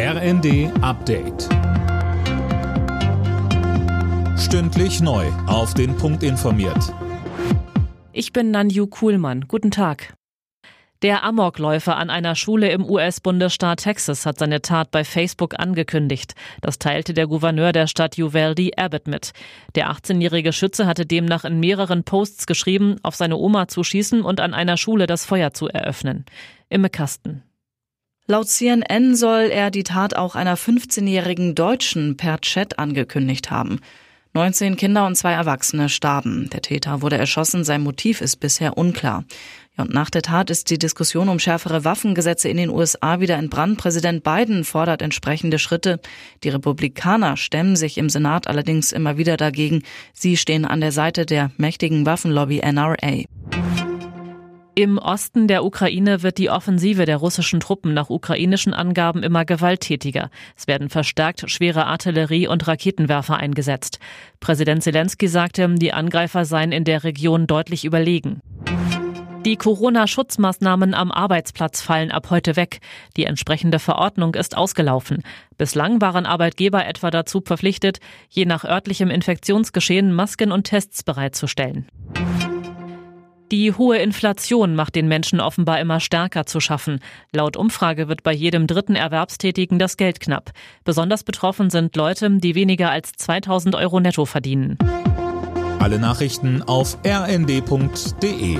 RND Update. Stündlich neu. Auf den Punkt informiert. Ich bin Nanju Kuhlmann. Guten Tag. Der Amokläufer an einer Schule im US-Bundesstaat Texas hat seine Tat bei Facebook angekündigt. Das teilte der Gouverneur der Stadt Uvalde Abbott mit. Der 18-jährige Schütze hatte demnach in mehreren Posts geschrieben, auf seine Oma zu schießen und an einer Schule das Feuer zu eröffnen. Imme Kasten. Laut CNN soll er die Tat auch einer 15-jährigen Deutschen per Chat angekündigt haben. 19 Kinder und zwei Erwachsene starben. Der Täter wurde erschossen, sein Motiv ist bisher unklar. Und nach der Tat ist die Diskussion um schärfere Waffengesetze in den USA wieder entbrannt. Präsident Biden fordert entsprechende Schritte. Die Republikaner stemmen sich im Senat allerdings immer wieder dagegen. Sie stehen an der Seite der mächtigen Waffenlobby NRA. Im Osten der Ukraine wird die Offensive der russischen Truppen nach ukrainischen Angaben immer gewalttätiger. Es werden verstärkt schwere Artillerie und Raketenwerfer eingesetzt. Präsident Zelensky sagte, die Angreifer seien in der Region deutlich überlegen. Die Corona-Schutzmaßnahmen am Arbeitsplatz fallen ab heute weg. Die entsprechende Verordnung ist ausgelaufen. Bislang waren Arbeitgeber etwa dazu verpflichtet, je nach örtlichem Infektionsgeschehen Masken und Tests bereitzustellen. Die hohe Inflation macht den Menschen offenbar immer stärker zu schaffen. Laut Umfrage wird bei jedem dritten Erwerbstätigen das Geld knapp. Besonders betroffen sind Leute, die weniger als 2000 Euro netto verdienen. Alle Nachrichten auf rnd.de